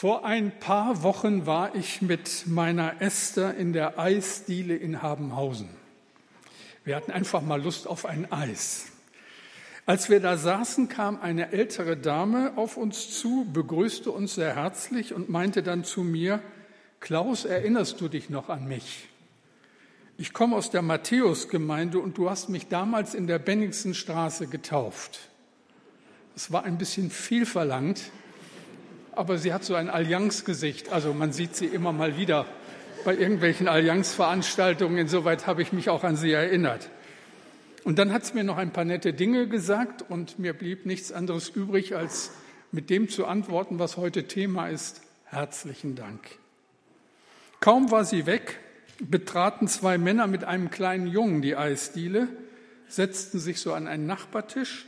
Vor ein paar Wochen war ich mit meiner Esther in der Eisdiele in Habenhausen. Wir hatten einfach mal Lust auf ein Eis. Als wir da saßen, kam eine ältere Dame auf uns zu, begrüßte uns sehr herzlich und meinte dann zu mir, Klaus, erinnerst du dich noch an mich? Ich komme aus der Matthäusgemeinde und du hast mich damals in der Benningsenstraße getauft. Es war ein bisschen viel verlangt, aber sie hat so ein Allianzgesicht. Also man sieht sie immer mal wieder bei irgendwelchen Allianzveranstaltungen. Insoweit habe ich mich auch an sie erinnert. Und dann hat sie mir noch ein paar nette Dinge gesagt und mir blieb nichts anderes übrig, als mit dem zu antworten, was heute Thema ist. Herzlichen Dank. Kaum war sie weg, betraten zwei Männer mit einem kleinen Jungen die Eisdiele, setzten sich so an einen Nachbartisch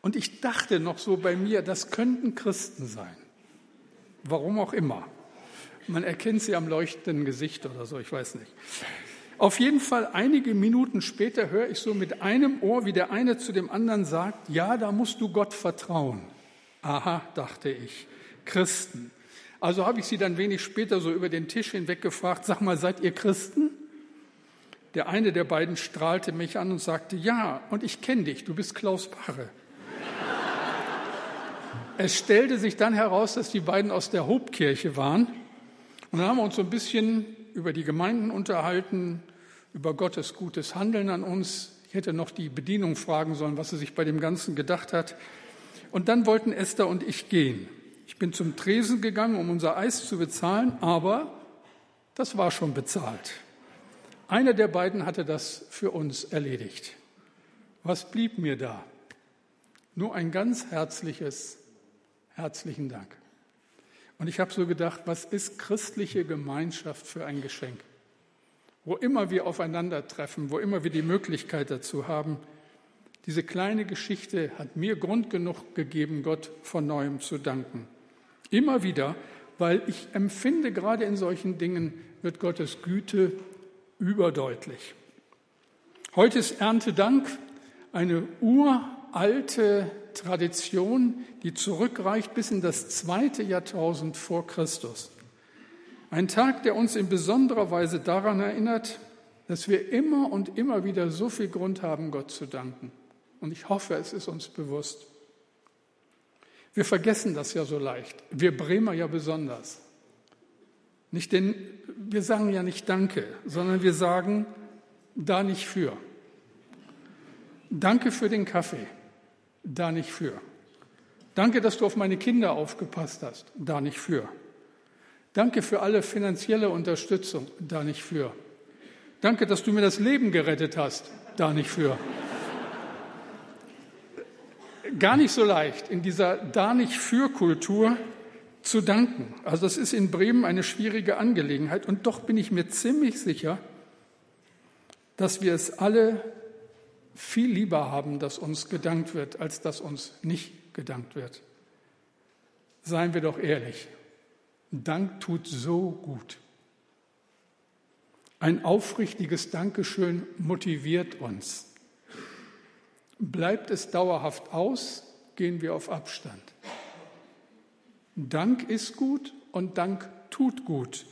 und ich dachte noch so bei mir, das könnten Christen sein. Warum auch immer. Man erkennt sie am leuchtenden Gesicht oder so, ich weiß nicht. Auf jeden Fall einige Minuten später höre ich so mit einem Ohr, wie der eine zu dem anderen sagt, ja, da musst du Gott vertrauen. Aha, dachte ich, Christen. Also habe ich sie dann wenig später so über den Tisch hinweg gefragt, sag mal, seid ihr Christen? Der eine der beiden strahlte mich an und sagte, ja, und ich kenne dich, du bist Klaus Barre. Es stellte sich dann heraus, dass die beiden aus der Hobkirche waren. Und dann haben wir uns so ein bisschen über die Gemeinden unterhalten, über Gottes gutes Handeln an uns. Ich hätte noch die Bedienung fragen sollen, was sie sich bei dem Ganzen gedacht hat. Und dann wollten Esther und ich gehen. Ich bin zum Tresen gegangen, um unser Eis zu bezahlen, aber das war schon bezahlt. Einer der beiden hatte das für uns erledigt. Was blieb mir da? Nur ein ganz herzliches Herzlichen Dank. Und ich habe so gedacht, was ist christliche Gemeinschaft für ein Geschenk? Wo immer wir aufeinandertreffen, wo immer wir die Möglichkeit dazu haben, diese kleine Geschichte hat mir Grund genug gegeben, Gott von neuem zu danken. Immer wieder, weil ich empfinde, gerade in solchen Dingen wird Gottes Güte überdeutlich. Heute ist Erntedank, eine uralte Tradition, die zurückreicht bis in das zweite Jahrtausend vor Christus. Ein Tag, der uns in besonderer Weise daran erinnert, dass wir immer und immer wieder so viel Grund haben, Gott zu danken. Und ich hoffe, es ist uns bewusst. Wir vergessen das ja so leicht. Wir Bremer ja besonders. Nicht denn wir sagen ja nicht Danke, sondern wir sagen da nicht für. Danke für den Kaffee da nicht für. Danke, dass du auf meine Kinder aufgepasst hast, da nicht für. Danke für alle finanzielle Unterstützung, da nicht für. Danke, dass du mir das Leben gerettet hast, da nicht für. Gar nicht so leicht, in dieser da nicht für Kultur zu danken. Also das ist in Bremen eine schwierige Angelegenheit und doch bin ich mir ziemlich sicher, dass wir es alle viel lieber haben, dass uns gedankt wird, als dass uns nicht gedankt wird. Seien wir doch ehrlich, Dank tut so gut. Ein aufrichtiges Dankeschön motiviert uns. Bleibt es dauerhaft aus, gehen wir auf Abstand. Dank ist gut und Dank tut gut.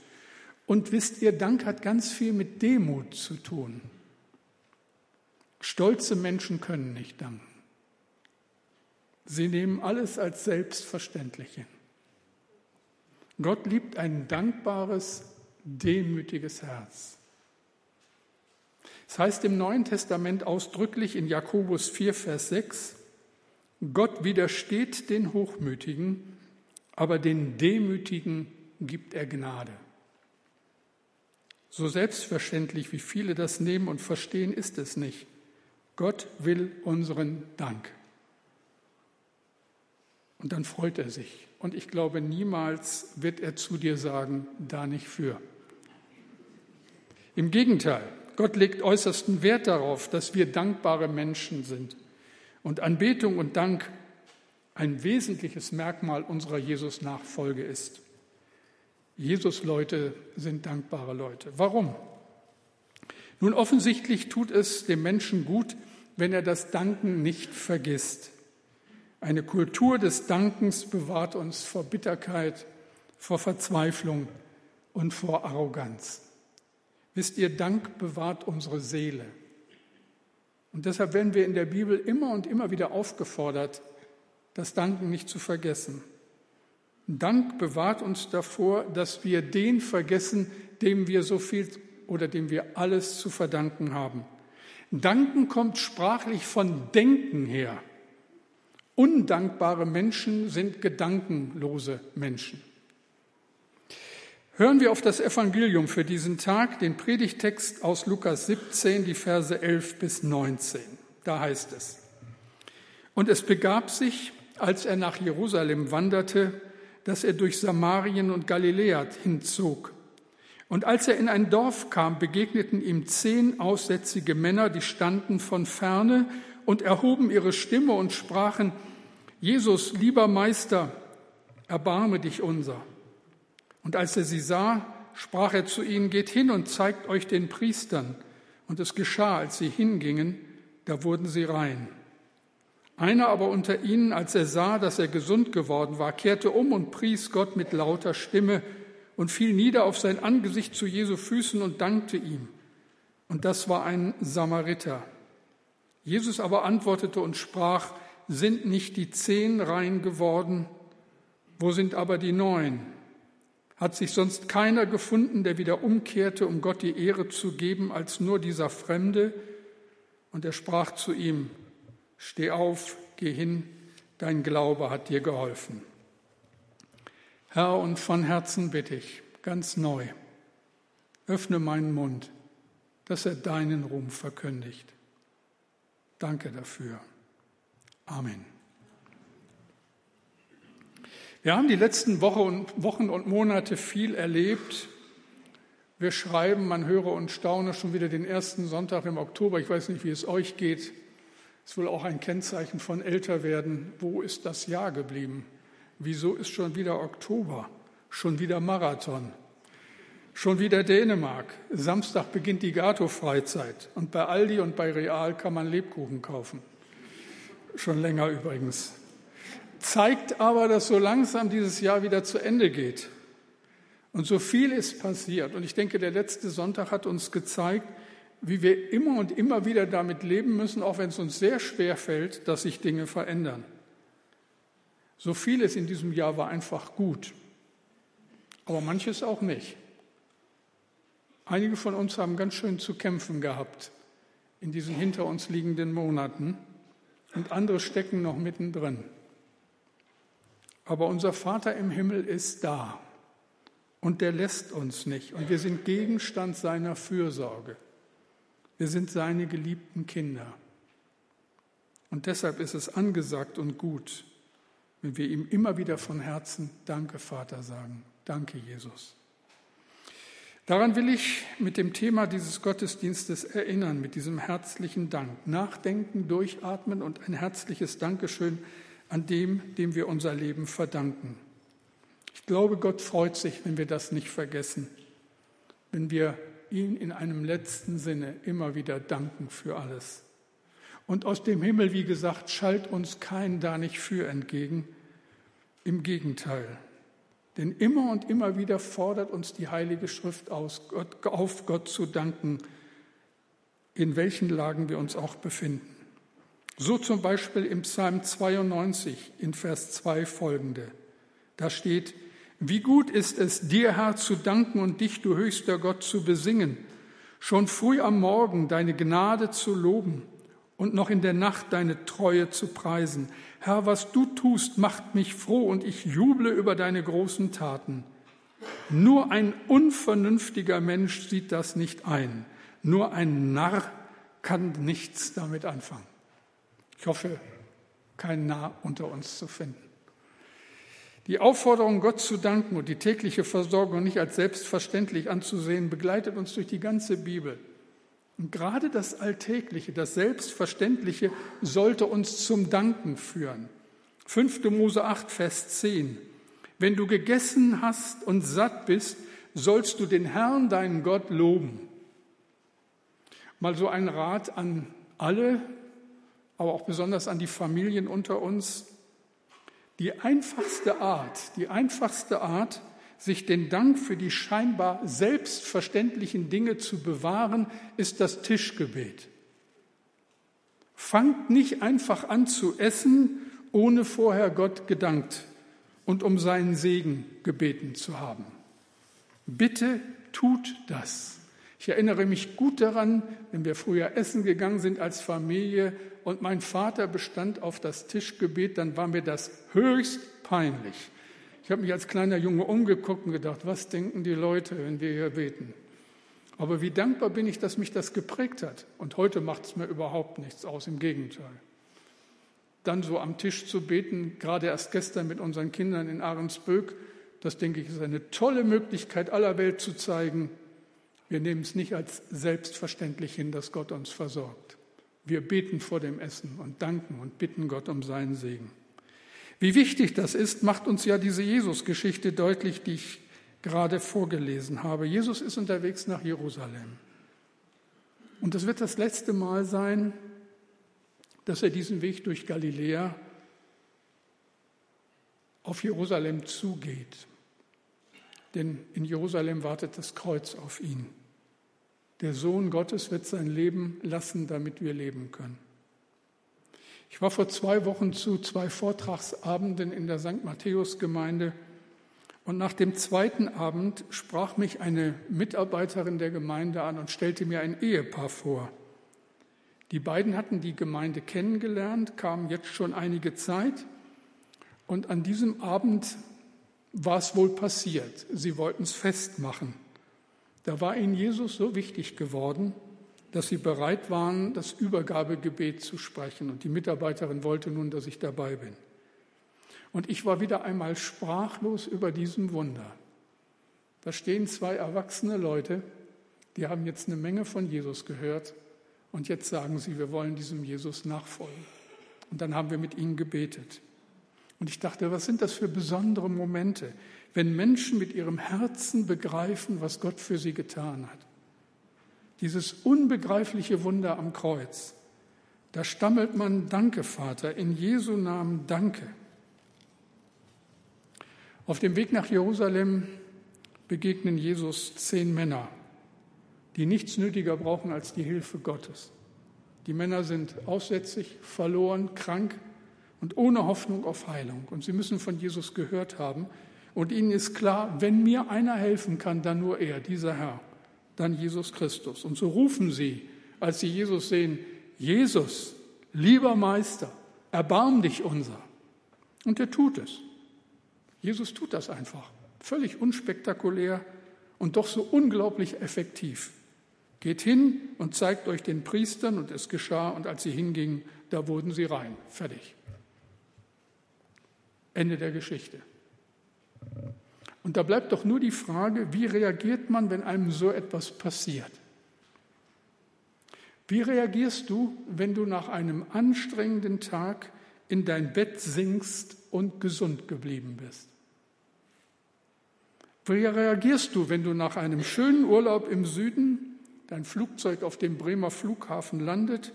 Und wisst ihr, Dank hat ganz viel mit Demut zu tun. Stolze Menschen können nicht danken. Sie nehmen alles als selbstverständlich hin. Gott liebt ein dankbares, demütiges Herz. Es heißt im Neuen Testament ausdrücklich in Jakobus 4, Vers 6, Gott widersteht den Hochmütigen, aber den Demütigen gibt er Gnade. So selbstverständlich, wie viele das nehmen und verstehen, ist es nicht. Gott will unseren Dank. Und dann freut er sich. Und ich glaube, niemals wird er zu dir sagen, da nicht für. Im Gegenteil, Gott legt äußersten Wert darauf, dass wir dankbare Menschen sind. Und Anbetung und Dank ein wesentliches Merkmal unserer Jesus-Nachfolge ist. Jesus-Leute sind dankbare Leute. Warum? Nun, offensichtlich tut es dem Menschen gut, wenn er das Danken nicht vergisst. Eine Kultur des Dankens bewahrt uns vor Bitterkeit, vor Verzweiflung und vor Arroganz. Wisst ihr, Dank bewahrt unsere Seele. Und deshalb werden wir in der Bibel immer und immer wieder aufgefordert, das Danken nicht zu vergessen. Dank bewahrt uns davor, dass wir den vergessen, dem wir so viel oder dem wir alles zu verdanken haben. Danken kommt sprachlich von Denken her. Undankbare Menschen sind gedankenlose Menschen. Hören wir auf das Evangelium für diesen Tag, den Predigtext aus Lukas 17, die Verse 11 bis 19. Da heißt es, und es begab sich, als er nach Jerusalem wanderte, dass er durch Samarien und Galiläa hinzog. Und als er in ein Dorf kam, begegneten ihm zehn aussätzige Männer, die standen von ferne und erhoben ihre Stimme und sprachen, Jesus, lieber Meister, erbarme dich unser. Und als er sie sah, sprach er zu ihnen, geht hin und zeigt euch den Priestern. Und es geschah, als sie hingingen, da wurden sie rein. Einer aber unter ihnen, als er sah, dass er gesund geworden war, kehrte um und pries Gott mit lauter Stimme und fiel nieder auf sein Angesicht zu Jesu Füßen und dankte ihm. Und das war ein Samariter. Jesus aber antwortete und sprach, sind nicht die zehn rein geworden? Wo sind aber die neun? Hat sich sonst keiner gefunden, der wieder umkehrte, um Gott die Ehre zu geben, als nur dieser Fremde? Und er sprach zu ihm, Steh auf, geh hin, dein Glaube hat dir geholfen. Herr, und von Herzen bitte ich, ganz neu, öffne meinen Mund, dass er deinen Ruhm verkündigt. Danke dafür. Amen. Wir haben die letzten Wochen und Monate viel erlebt. Wir schreiben, man höre und staune schon wieder den ersten Sonntag im Oktober. Ich weiß nicht, wie es euch geht. Es ist wohl auch ein Kennzeichen von Älterwerden. Wo ist das Jahr geblieben? Wieso ist schon wieder Oktober? Schon wieder Marathon? Schon wieder Dänemark. Samstag beginnt die Gato-Freizeit. Und bei Aldi und bei Real kann man Lebkuchen kaufen. Schon länger übrigens zeigt aber, dass so langsam dieses Jahr wieder zu Ende geht. Und so viel ist passiert. Und ich denke, der letzte Sonntag hat uns gezeigt, wie wir immer und immer wieder damit leben müssen, auch wenn es uns sehr schwer fällt, dass sich Dinge verändern. So vieles in diesem Jahr war einfach gut, aber manches auch nicht. Einige von uns haben ganz schön zu kämpfen gehabt in diesen hinter uns liegenden Monaten und andere stecken noch mittendrin. Aber unser Vater im Himmel ist da und der lässt uns nicht und wir sind Gegenstand seiner Fürsorge. Wir sind seine geliebten Kinder. Und deshalb ist es angesagt und gut, wenn wir ihm immer wieder von Herzen Danke, Vater, sagen. Danke, Jesus. Daran will ich mit dem Thema dieses Gottesdienstes erinnern, mit diesem herzlichen Dank. Nachdenken, durchatmen und ein herzliches Dankeschön an dem, dem wir unser Leben verdanken. Ich glaube, Gott freut sich, wenn wir das nicht vergessen, wenn wir ihn in einem letzten Sinne immer wieder danken für alles. Und aus dem Himmel, wie gesagt, schallt uns kein da nicht für entgegen. Im Gegenteil. Denn immer und immer wieder fordert uns die Heilige Schrift aus, Gott, auf Gott zu danken, in welchen Lagen wir uns auch befinden. So zum Beispiel im Psalm 92 in Vers 2 folgende. Da steht, wie gut ist es, dir, Herr, zu danken und dich, du höchster Gott, zu besingen, schon früh am Morgen deine Gnade zu loben und noch in der Nacht deine Treue zu preisen. Herr, was du tust, macht mich froh und ich juble über deine großen Taten. Nur ein unvernünftiger Mensch sieht das nicht ein. Nur ein Narr kann nichts damit anfangen. Ich hoffe, kein Nah unter uns zu finden. Die Aufforderung, Gott zu danken und die tägliche Versorgung nicht als selbstverständlich anzusehen, begleitet uns durch die ganze Bibel. Und gerade das Alltägliche, das Selbstverständliche sollte uns zum Danken führen. 5. Mose 8, Vers 10. Wenn du gegessen hast und satt bist, sollst du den Herrn, deinen Gott, loben. Mal so ein Rat an alle, aber auch besonders an die Familien unter uns. Die einfachste Art, die einfachste Art, sich den Dank für die scheinbar selbstverständlichen Dinge zu bewahren, ist das Tischgebet. Fangt nicht einfach an zu essen, ohne vorher Gott gedankt und um seinen Segen gebeten zu haben. Bitte tut das. Ich erinnere mich gut daran, wenn wir früher essen gegangen sind als Familie und mein Vater bestand auf das Tischgebet, dann war mir das höchst peinlich. Ich habe mich als kleiner Junge umgeguckt und gedacht, was denken die Leute, wenn wir hier beten? Aber wie dankbar bin ich, dass mich das geprägt hat. Und heute macht es mir überhaupt nichts aus, im Gegenteil. Dann so am Tisch zu beten, gerade erst gestern mit unseren Kindern in Ahrensböck, das denke ich ist eine tolle Möglichkeit aller Welt zu zeigen, wir nehmen es nicht als selbstverständlich hin, dass Gott uns versorgt. Wir beten vor dem Essen und danken und bitten Gott um seinen Segen. Wie wichtig das ist, macht uns ja diese Jesus-Geschichte deutlich, die ich gerade vorgelesen habe. Jesus ist unterwegs nach Jerusalem. Und es wird das letzte Mal sein, dass er diesen Weg durch Galiläa auf Jerusalem zugeht. Denn in Jerusalem wartet das Kreuz auf ihn. Der Sohn Gottes wird sein Leben lassen, damit wir leben können. Ich war vor zwei Wochen zu zwei Vortragsabenden in der St. Matthäus Gemeinde und nach dem zweiten Abend sprach mich eine Mitarbeiterin der Gemeinde an und stellte mir ein Ehepaar vor. Die beiden hatten die Gemeinde kennengelernt, kamen jetzt schon einige Zeit und an diesem Abend war es wohl passiert. Sie wollten es festmachen. Da war ihnen Jesus so wichtig geworden, dass sie bereit waren, das Übergabegebet zu sprechen. Und die Mitarbeiterin wollte nun, dass ich dabei bin. Und ich war wieder einmal sprachlos über diesem Wunder. Da stehen zwei erwachsene Leute, die haben jetzt eine Menge von Jesus gehört und jetzt sagen sie, wir wollen diesem Jesus nachfolgen. Und dann haben wir mit ihnen gebetet. Und ich dachte, was sind das für besondere Momente, wenn Menschen mit ihrem Herzen begreifen, was Gott für sie getan hat. Dieses unbegreifliche Wunder am Kreuz, da stammelt man Danke, Vater, in Jesu Namen Danke. Auf dem Weg nach Jerusalem begegnen Jesus zehn Männer, die nichts nötiger brauchen als die Hilfe Gottes. Die Männer sind aussätzig, verloren, krank und ohne Hoffnung auf Heilung. Und sie müssen von Jesus gehört haben, und ihnen ist klar, wenn mir einer helfen kann, dann nur er, dieser Herr, dann Jesus Christus. Und so rufen sie, als sie Jesus sehen, Jesus, lieber Meister, erbarm dich unser. Und er tut es. Jesus tut das einfach. Völlig unspektakulär und doch so unglaublich effektiv. Geht hin und zeigt euch den Priestern und es geschah und als sie hingingen, da wurden sie rein. Fertig. Ende der Geschichte. Und da bleibt doch nur die Frage, wie reagiert man, wenn einem so etwas passiert? Wie reagierst du, wenn du nach einem anstrengenden Tag in dein Bett sinkst und gesund geblieben bist? Wie reagierst du, wenn du nach einem schönen Urlaub im Süden dein Flugzeug auf dem Bremer Flughafen landet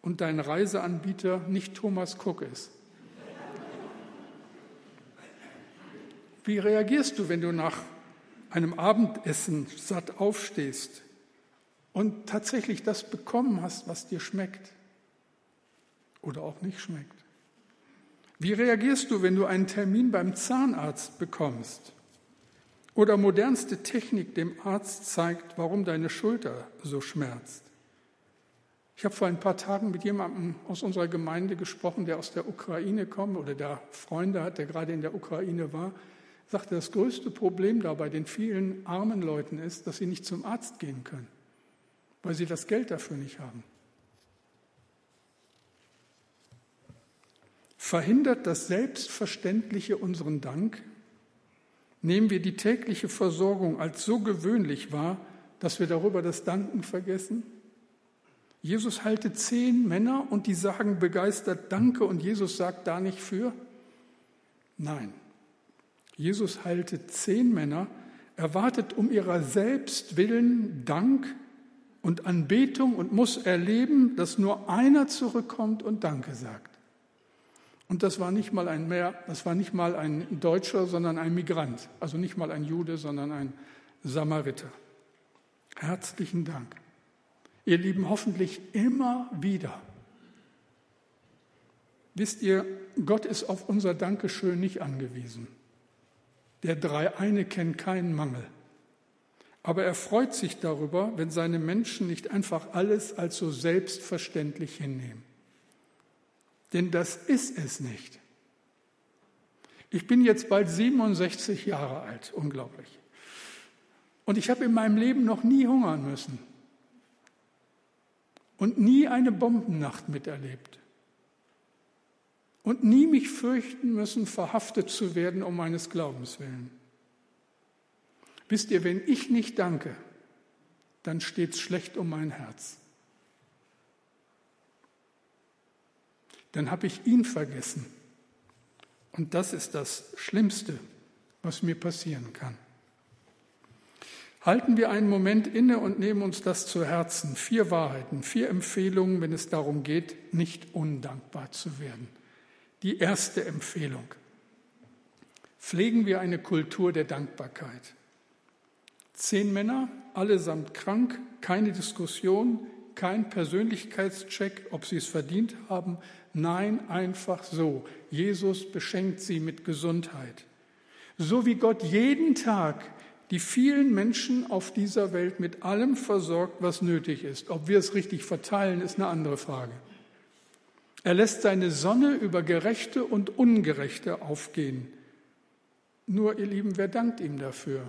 und dein Reiseanbieter nicht Thomas Cook ist? Wie reagierst du, wenn du nach einem Abendessen satt aufstehst und tatsächlich das bekommen hast, was dir schmeckt oder auch nicht schmeckt? Wie reagierst du, wenn du einen Termin beim Zahnarzt bekommst oder modernste Technik dem Arzt zeigt, warum deine Schulter so schmerzt? Ich habe vor ein paar Tagen mit jemandem aus unserer Gemeinde gesprochen, der aus der Ukraine kommt oder der Freunde hat, der gerade in der Ukraine war sagte, das größte Problem da bei den vielen armen Leuten ist, dass sie nicht zum Arzt gehen können, weil sie das Geld dafür nicht haben. Verhindert das Selbstverständliche unseren Dank? Nehmen wir die tägliche Versorgung als so gewöhnlich wahr, dass wir darüber das Danken vergessen? Jesus halte zehn Männer und die sagen begeistert Danke und Jesus sagt da nicht für? Nein, Jesus heilte zehn Männer, erwartet um ihrer selbst willen Dank und Anbetung und muss erleben, dass nur einer zurückkommt und Danke sagt. Und das war nicht mal ein mehr, das war nicht mal ein Deutscher, sondern ein Migrant. Also nicht mal ein Jude, sondern ein Samariter. Herzlichen Dank. Ihr Lieben, hoffentlich immer wieder. Wisst ihr, Gott ist auf unser Dankeschön nicht angewiesen. Der Dreieine kennt keinen Mangel. Aber er freut sich darüber, wenn seine Menschen nicht einfach alles als so selbstverständlich hinnehmen. Denn das ist es nicht. Ich bin jetzt bald 67 Jahre alt, unglaublich. Und ich habe in meinem Leben noch nie hungern müssen und nie eine Bombennacht miterlebt und nie mich fürchten müssen, verhaftet zu werden um meines Glaubens willen. Wisst ihr, wenn ich nicht danke, dann steht es schlecht um mein Herz. Dann habe ich ihn vergessen. Und das ist das Schlimmste, was mir passieren kann. Halten wir einen Moment inne und nehmen uns das zu Herzen. Vier Wahrheiten, vier Empfehlungen, wenn es darum geht, nicht undankbar zu werden. Die erste Empfehlung. Pflegen wir eine Kultur der Dankbarkeit. Zehn Männer, allesamt krank, keine Diskussion, kein Persönlichkeitscheck, ob sie es verdient haben. Nein, einfach so. Jesus beschenkt sie mit Gesundheit. So wie Gott jeden Tag die vielen Menschen auf dieser Welt mit allem versorgt, was nötig ist. Ob wir es richtig verteilen, ist eine andere Frage. Er lässt seine Sonne über Gerechte und Ungerechte aufgehen. Nur, ihr Lieben, wer dankt ihm dafür?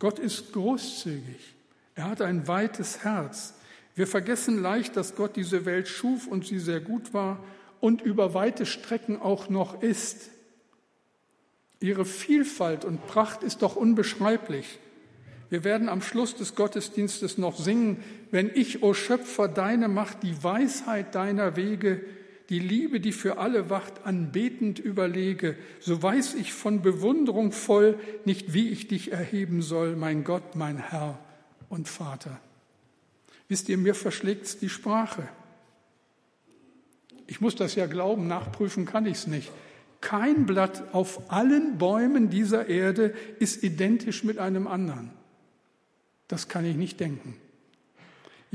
Gott ist großzügig. Er hat ein weites Herz. Wir vergessen leicht, dass Gott diese Welt schuf und sie sehr gut war und über weite Strecken auch noch ist. Ihre Vielfalt und Pracht ist doch unbeschreiblich. Wir werden am Schluss des Gottesdienstes noch singen, wenn ich, o Schöpfer, deine Macht, die Weisheit deiner Wege, die Liebe, die für alle wacht, anbetend überlege, so weiß ich von Bewunderung voll nicht, wie ich dich erheben soll, mein Gott, mein Herr und Vater. Wisst ihr, mir verschlägt's die Sprache. Ich muss das ja glauben, nachprüfen kann ich's nicht. Kein Blatt auf allen Bäumen dieser Erde ist identisch mit einem anderen. Das kann ich nicht denken.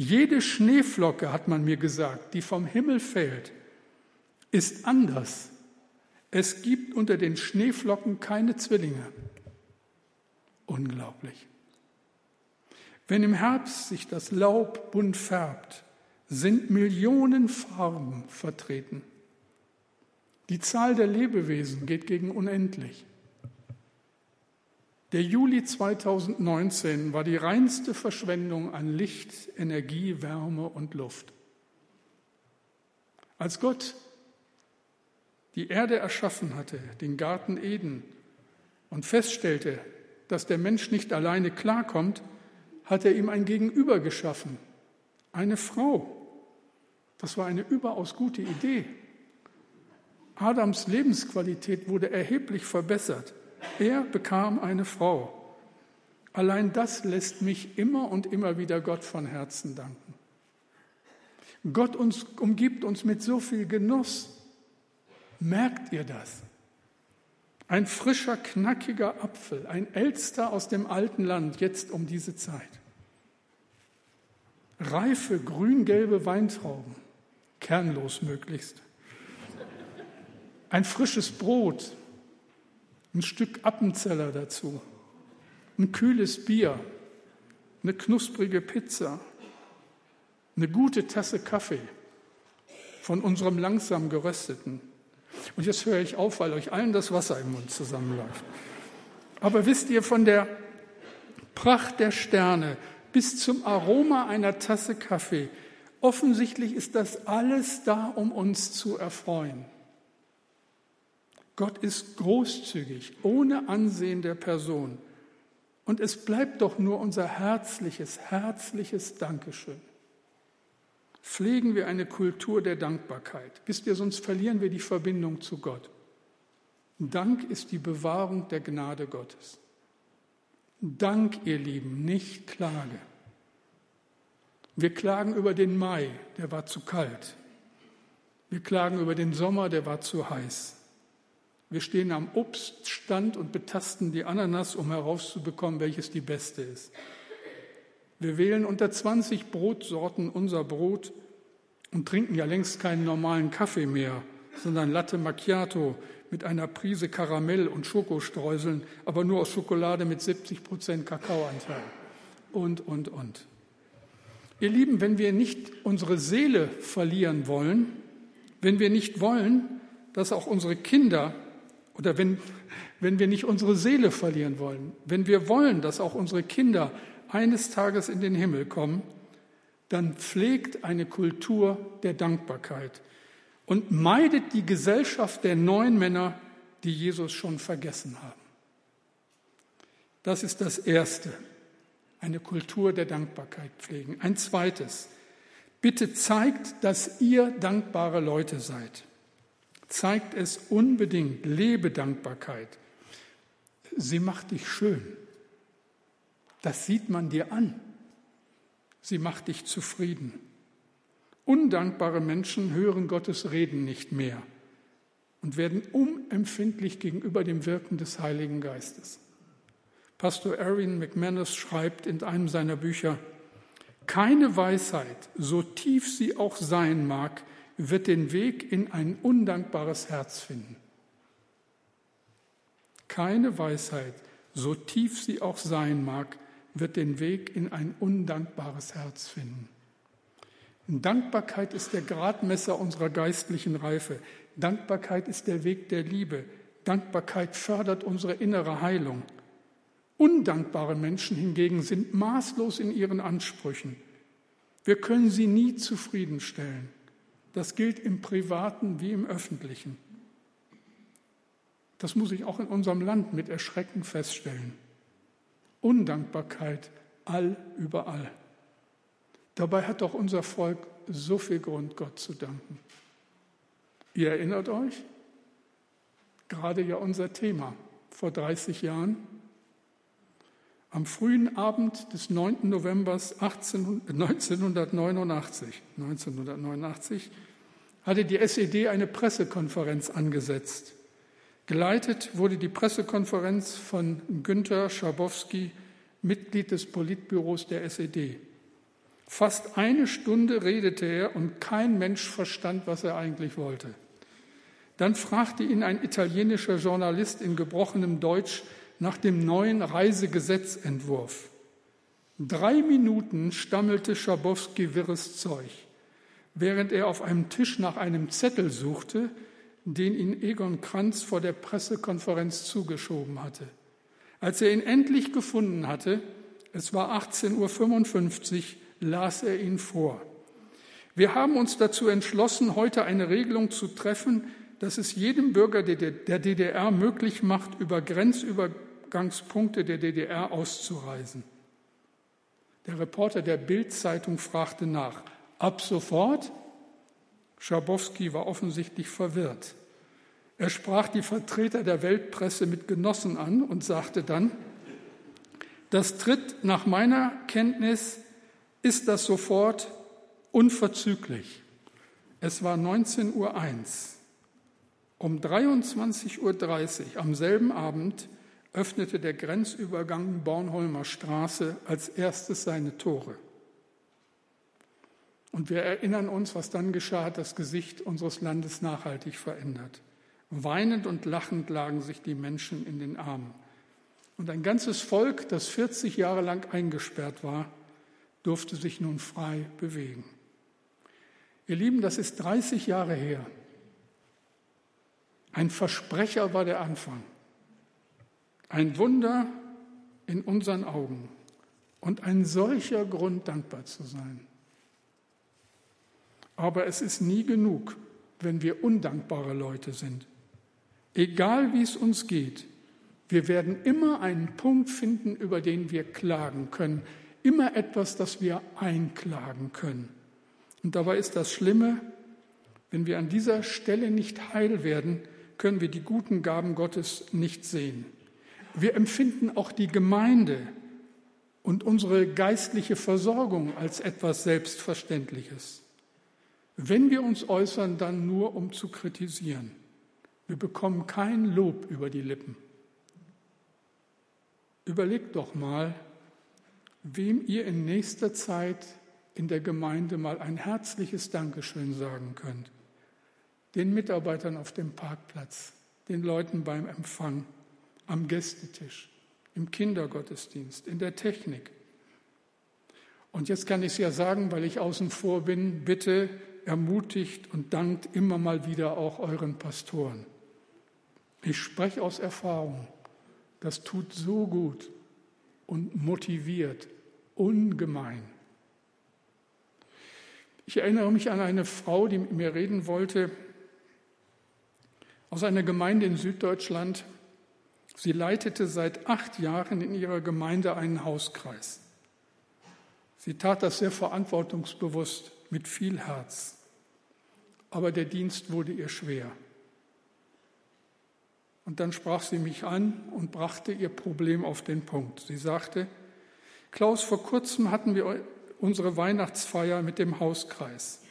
Jede Schneeflocke, hat man mir gesagt, die vom Himmel fällt, ist anders. Es gibt unter den Schneeflocken keine Zwillinge. Unglaublich. Wenn im Herbst sich das Laub bunt färbt, sind Millionen Farben vertreten. Die Zahl der Lebewesen geht gegen unendlich. Der Juli 2019 war die reinste Verschwendung an Licht, Energie, Wärme und Luft. Als Gott die Erde erschaffen hatte, den Garten Eden, und feststellte, dass der Mensch nicht alleine klarkommt, hat er ihm ein Gegenüber geschaffen, eine Frau. Das war eine überaus gute Idee. Adams Lebensqualität wurde erheblich verbessert. Er bekam eine Frau. Allein das lässt mich immer und immer wieder Gott von Herzen danken. Gott uns, umgibt uns mit so viel Genuss. Merkt ihr das? Ein frischer, knackiger Apfel, ein Elster aus dem alten Land, jetzt um diese Zeit. Reife, grün-gelbe Weintrauben, kernlos möglichst. Ein frisches Brot, ein Stück Appenzeller dazu, ein kühles Bier, eine knusprige Pizza, eine gute Tasse Kaffee von unserem langsam gerösteten. Und jetzt höre ich auf, weil euch allen das Wasser im Mund zusammenläuft. Aber wisst ihr, von der Pracht der Sterne bis zum Aroma einer Tasse Kaffee, offensichtlich ist das alles da, um uns zu erfreuen. Gott ist großzügig, ohne Ansehen der Person. Und es bleibt doch nur unser herzliches, herzliches Dankeschön. Pflegen wir eine Kultur der Dankbarkeit. Wisst ihr, sonst verlieren wir die Verbindung zu Gott. Dank ist die Bewahrung der Gnade Gottes. Dank, ihr Lieben, nicht Klage. Wir klagen über den Mai, der war zu kalt. Wir klagen über den Sommer, der war zu heiß. Wir stehen am Obststand und betasten die Ananas, um herauszubekommen, welches die beste ist. Wir wählen unter 20 Brotsorten unser Brot und trinken ja längst keinen normalen Kaffee mehr, sondern Latte Macchiato mit einer Prise Karamell und Schokostreuseln, aber nur aus Schokolade mit 70 Prozent Kakaoanteil. Und, und, und. Ihr Lieben, wenn wir nicht unsere Seele verlieren wollen, wenn wir nicht wollen, dass auch unsere Kinder oder wenn, wenn wir nicht unsere Seele verlieren wollen, wenn wir wollen, dass auch unsere Kinder eines Tages in den Himmel kommen, dann pflegt eine Kultur der Dankbarkeit und meidet die Gesellschaft der neuen Männer, die Jesus schon vergessen haben. Das ist das Erste, eine Kultur der Dankbarkeit pflegen. Ein zweites, bitte zeigt, dass ihr dankbare Leute seid. Zeigt es unbedingt. Lebe Dankbarkeit. Sie macht dich schön. Das sieht man dir an. Sie macht dich zufrieden. Undankbare Menschen hören Gottes Reden nicht mehr und werden unempfindlich gegenüber dem Wirken des Heiligen Geistes. Pastor Erin McManus schreibt in einem seiner Bücher, keine Weisheit, so tief sie auch sein mag, wird den Weg in ein undankbares Herz finden. Keine Weisheit, so tief sie auch sein mag, wird den Weg in ein undankbares Herz finden. Dankbarkeit ist der Gradmesser unserer geistlichen Reife. Dankbarkeit ist der Weg der Liebe. Dankbarkeit fördert unsere innere Heilung. Undankbare Menschen hingegen sind maßlos in ihren Ansprüchen. Wir können sie nie zufriedenstellen. Das gilt im privaten wie im öffentlichen. Das muss ich auch in unserem Land mit Erschrecken feststellen. Undankbarkeit all überall. Dabei hat doch unser Volk so viel Grund, Gott zu danken. Ihr erinnert euch? Gerade ja unser Thema vor 30 Jahren. Am frühen Abend des 9. November 1989, 1989 hatte die SED eine Pressekonferenz angesetzt. Geleitet wurde die Pressekonferenz von Günter Schabowski, Mitglied des Politbüros der SED. Fast eine Stunde redete er und kein Mensch verstand, was er eigentlich wollte. Dann fragte ihn ein italienischer Journalist in gebrochenem Deutsch, nach dem neuen Reisegesetzentwurf. Drei Minuten stammelte Schabowski wirres Zeug, während er auf einem Tisch nach einem Zettel suchte, den ihn Egon Kranz vor der Pressekonferenz zugeschoben hatte. Als er ihn endlich gefunden hatte, es war 18.55 Uhr, las er ihn vor. Wir haben uns dazu entschlossen, heute eine Regelung zu treffen, dass es jedem Bürger der DDR möglich macht, über Grenzübergänge Ausgangspunkte der DDR auszureisen. Der Reporter der Bild-Zeitung fragte nach. Ab sofort? Schabowski war offensichtlich verwirrt. Er sprach die Vertreter der Weltpresse mit Genossen an und sagte dann, das tritt nach meiner Kenntnis, ist das sofort unverzüglich. Es war 19.01 Uhr. Um 23.30 Uhr am selben Abend öffnete der Grenzübergang Bornholmer Straße als erstes seine Tore. Und wir erinnern uns, was dann geschah, hat das Gesicht unseres Landes nachhaltig verändert. Weinend und lachend lagen sich die Menschen in den Armen. Und ein ganzes Volk, das 40 Jahre lang eingesperrt war, durfte sich nun frei bewegen. Ihr Lieben, das ist 30 Jahre her. Ein Versprecher war der Anfang. Ein Wunder in unseren Augen und ein solcher Grund, dankbar zu sein. Aber es ist nie genug, wenn wir undankbare Leute sind. Egal wie es uns geht, wir werden immer einen Punkt finden, über den wir klagen können, immer etwas, das wir einklagen können. Und dabei ist das Schlimme, wenn wir an dieser Stelle nicht heil werden, können wir die guten Gaben Gottes nicht sehen. Wir empfinden auch die Gemeinde und unsere geistliche Versorgung als etwas Selbstverständliches. Wenn wir uns äußern, dann nur um zu kritisieren. Wir bekommen kein Lob über die Lippen. Überlegt doch mal, wem ihr in nächster Zeit in der Gemeinde mal ein herzliches Dankeschön sagen könnt. Den Mitarbeitern auf dem Parkplatz, den Leuten beim Empfang, am Gästetisch, im Kindergottesdienst, in der Technik. Und jetzt kann ich es ja sagen, weil ich außen vor bin, bitte ermutigt und dankt immer mal wieder auch euren Pastoren. Ich spreche aus Erfahrung. Das tut so gut und motiviert ungemein. Ich erinnere mich an eine Frau, die mit mir reden wollte, aus einer Gemeinde in Süddeutschland. Sie leitete seit acht Jahren in ihrer Gemeinde einen Hauskreis. Sie tat das sehr verantwortungsbewusst, mit viel Herz. Aber der Dienst wurde ihr schwer. Und dann sprach sie mich an und brachte ihr Problem auf den Punkt. Sie sagte, Klaus, vor kurzem hatten wir unsere Weihnachtsfeier mit dem Hauskreis.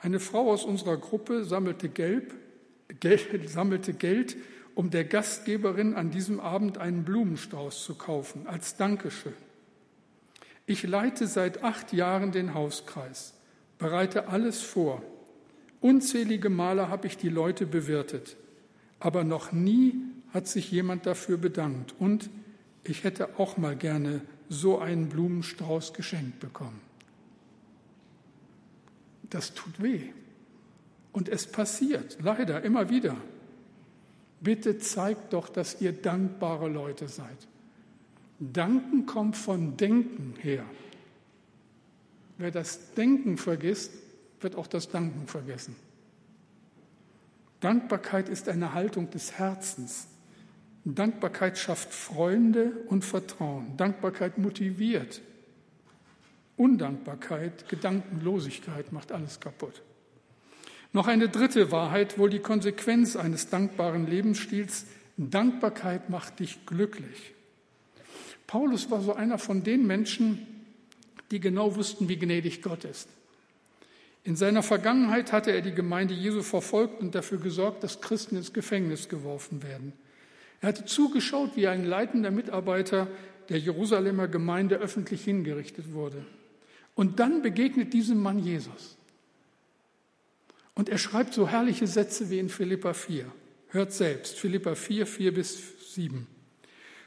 Eine Frau aus unserer Gruppe sammelte, Gelb, Geld, sammelte Geld, um der Gastgeberin an diesem Abend einen Blumenstrauß zu kaufen, als Dankeschön. Ich leite seit acht Jahren den Hauskreis, bereite alles vor. Unzählige Male habe ich die Leute bewirtet, aber noch nie hat sich jemand dafür bedankt. Und ich hätte auch mal gerne so einen Blumenstrauß geschenkt bekommen. Das tut weh. Und es passiert leider immer wieder. Bitte zeigt doch, dass ihr dankbare Leute seid. Danken kommt von Denken her. Wer das Denken vergisst, wird auch das Danken vergessen. Dankbarkeit ist eine Haltung des Herzens. Dankbarkeit schafft Freunde und Vertrauen. Dankbarkeit motiviert. Undankbarkeit, Gedankenlosigkeit macht alles kaputt. Noch eine dritte Wahrheit, wohl die Konsequenz eines dankbaren Lebensstils. Dankbarkeit macht dich glücklich. Paulus war so einer von den Menschen, die genau wussten, wie gnädig Gott ist. In seiner Vergangenheit hatte er die Gemeinde Jesu verfolgt und dafür gesorgt, dass Christen ins Gefängnis geworfen werden. Er hatte zugeschaut, wie ein leitender Mitarbeiter der Jerusalemer Gemeinde öffentlich hingerichtet wurde. Und dann begegnet diesem Mann Jesus. Und er schreibt so herrliche Sätze wie in Philippa 4. Hört selbst, Philippa 4, 4 bis 7.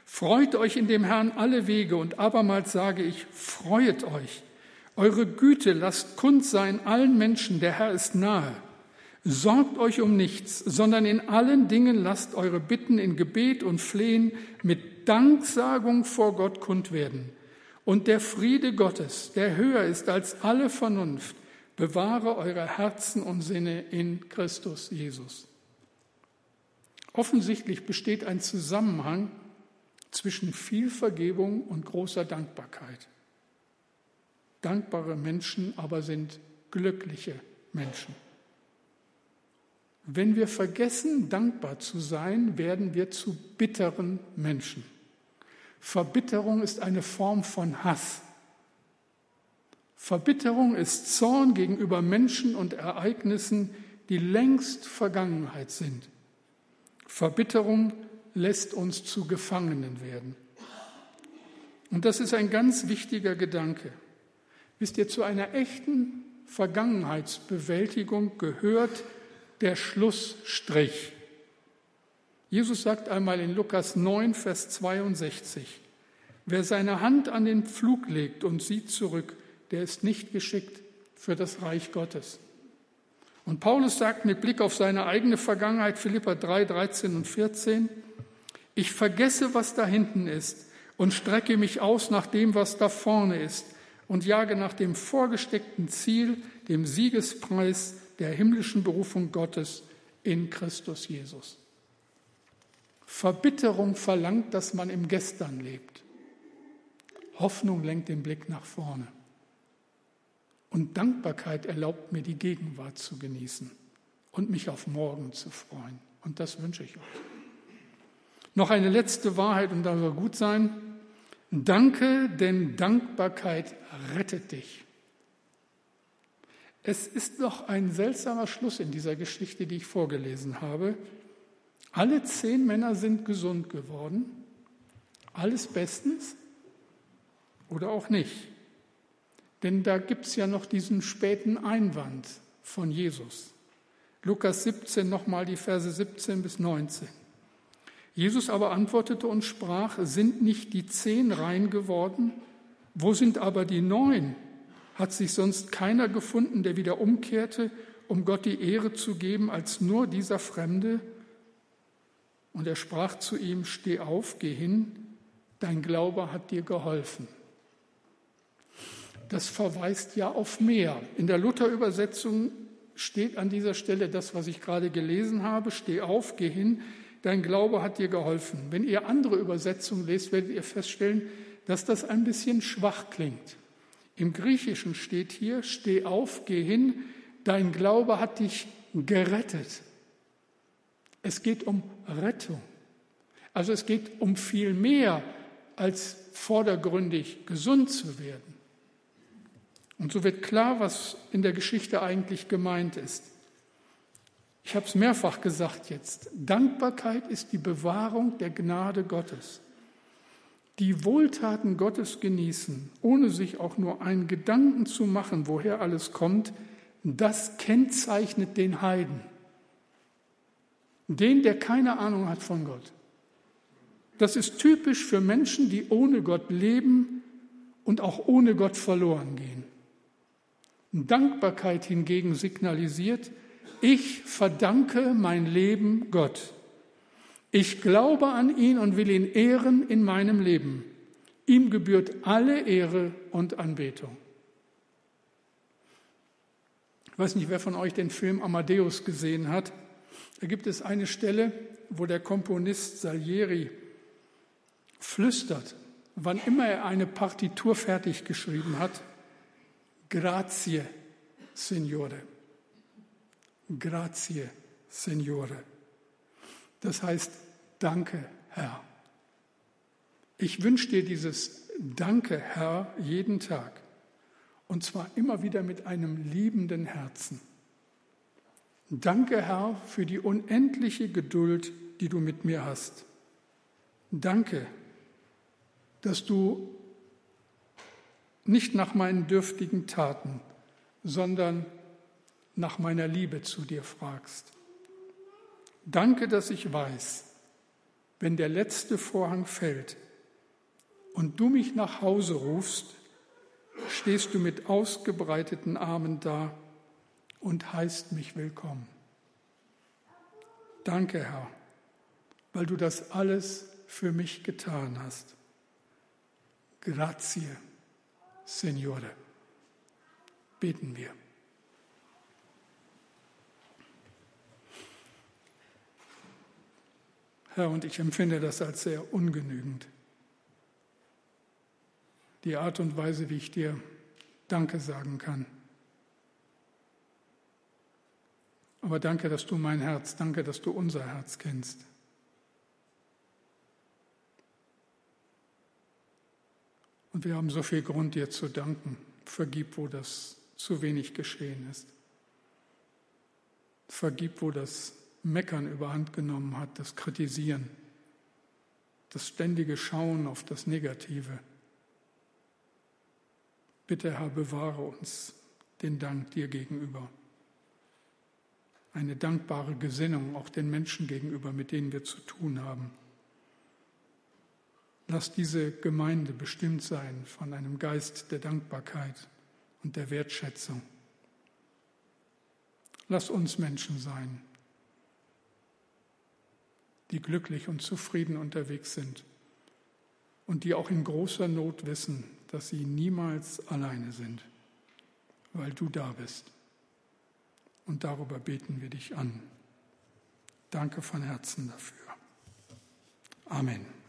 Freut euch in dem Herrn alle Wege und abermals sage ich, freuet euch. Eure Güte lasst kund sein allen Menschen, der Herr ist nahe. Sorgt euch um nichts, sondern in allen Dingen lasst eure Bitten in Gebet und Flehen mit Danksagung vor Gott kund werden. Und der Friede Gottes, der höher ist als alle Vernunft, bewahre eure Herzen und Sinne in Christus Jesus. Offensichtlich besteht ein Zusammenhang zwischen viel Vergebung und großer Dankbarkeit. Dankbare Menschen aber sind glückliche Menschen. Wenn wir vergessen, dankbar zu sein, werden wir zu bitteren Menschen. Verbitterung ist eine Form von Hass. Verbitterung ist Zorn gegenüber Menschen und Ereignissen, die längst Vergangenheit sind. Verbitterung lässt uns zu Gefangenen werden. Und das ist ein ganz wichtiger Gedanke. Wisst ihr, zu einer echten Vergangenheitsbewältigung gehört der Schlussstrich. Jesus sagt einmal in Lukas 9, Vers 62, wer seine Hand an den Pflug legt und sieht zurück, der ist nicht geschickt für das Reich Gottes. Und Paulus sagt mit Blick auf seine eigene Vergangenheit, Philippa 3, 13 und 14, ich vergesse, was da hinten ist und strecke mich aus nach dem, was da vorne ist und jage nach dem vorgesteckten Ziel, dem Siegespreis der himmlischen Berufung Gottes in Christus Jesus. Verbitterung verlangt, dass man im Gestern lebt. Hoffnung lenkt den Blick nach vorne. Und Dankbarkeit erlaubt mir, die Gegenwart zu genießen und mich auf morgen zu freuen. Und das wünsche ich euch. Noch eine letzte Wahrheit und da soll gut sein. Danke, denn Dankbarkeit rettet dich. Es ist doch ein seltsamer Schluss in dieser Geschichte, die ich vorgelesen habe. Alle zehn Männer sind gesund geworden. Alles bestens oder auch nicht. Denn da gibt es ja noch diesen späten Einwand von Jesus. Lukas 17, nochmal die Verse 17 bis 19. Jesus aber antwortete und sprach, sind nicht die zehn rein geworden? Wo sind aber die neun? Hat sich sonst keiner gefunden, der wieder umkehrte, um Gott die Ehre zu geben, als nur dieser Fremde? Und er sprach zu ihm, steh auf, geh hin, dein Glaube hat dir geholfen. Das verweist ja auf mehr. In der Luther-Übersetzung steht an dieser Stelle das, was ich gerade gelesen habe, steh auf, geh hin, dein Glaube hat dir geholfen. Wenn ihr andere Übersetzungen lest, werdet ihr feststellen, dass das ein bisschen schwach klingt. Im Griechischen steht hier, steh auf, geh hin, dein Glaube hat dich gerettet. Es geht um Rettung. Also es geht um viel mehr als vordergründig gesund zu werden. Und so wird klar, was in der Geschichte eigentlich gemeint ist. Ich habe es mehrfach gesagt jetzt. Dankbarkeit ist die Bewahrung der Gnade Gottes. Die Wohltaten Gottes genießen, ohne sich auch nur einen Gedanken zu machen, woher alles kommt, das kennzeichnet den Heiden. Den, der keine Ahnung hat von Gott. Das ist typisch für Menschen, die ohne Gott leben und auch ohne Gott verloren gehen. Dankbarkeit hingegen signalisiert, ich verdanke mein Leben Gott. Ich glaube an ihn und will ihn ehren in meinem Leben. Ihm gebührt alle Ehre und Anbetung. Ich weiß nicht, wer von euch den Film Amadeus gesehen hat. Da gibt es eine Stelle, wo der Komponist Salieri flüstert, wann immer er eine Partitur fertig geschrieben hat, Grazie, Signore. Grazie, Signore. Das heißt, danke, Herr. Ich wünsche dir dieses Danke, Herr, jeden Tag. Und zwar immer wieder mit einem liebenden Herzen. Danke, Herr, für die unendliche Geduld, die du mit mir hast. Danke, dass du nicht nach meinen dürftigen Taten, sondern nach meiner Liebe zu dir fragst. Danke, dass ich weiß, wenn der letzte Vorhang fällt und du mich nach Hause rufst, stehst du mit ausgebreiteten Armen da und heißt mich willkommen. Danke, Herr, weil du das alles für mich getan hast. Grazie, Signore. Beten wir. Herr, und ich empfinde das als sehr ungenügend. Die Art und Weise, wie ich dir Danke sagen kann. Aber danke, dass du mein Herz, danke, dass du unser Herz kennst. Und wir haben so viel Grund, dir zu danken. Vergib, wo das zu wenig geschehen ist. Vergib, wo das Meckern überhand genommen hat, das Kritisieren, das ständige Schauen auf das Negative. Bitte, Herr, bewahre uns den Dank dir gegenüber. Eine dankbare Gesinnung auch den Menschen gegenüber, mit denen wir zu tun haben. Lass diese Gemeinde bestimmt sein von einem Geist der Dankbarkeit und der Wertschätzung. Lass uns Menschen sein, die glücklich und zufrieden unterwegs sind und die auch in großer Not wissen, dass sie niemals alleine sind, weil du da bist. Und darüber beten wir dich an. Danke von Herzen dafür. Amen.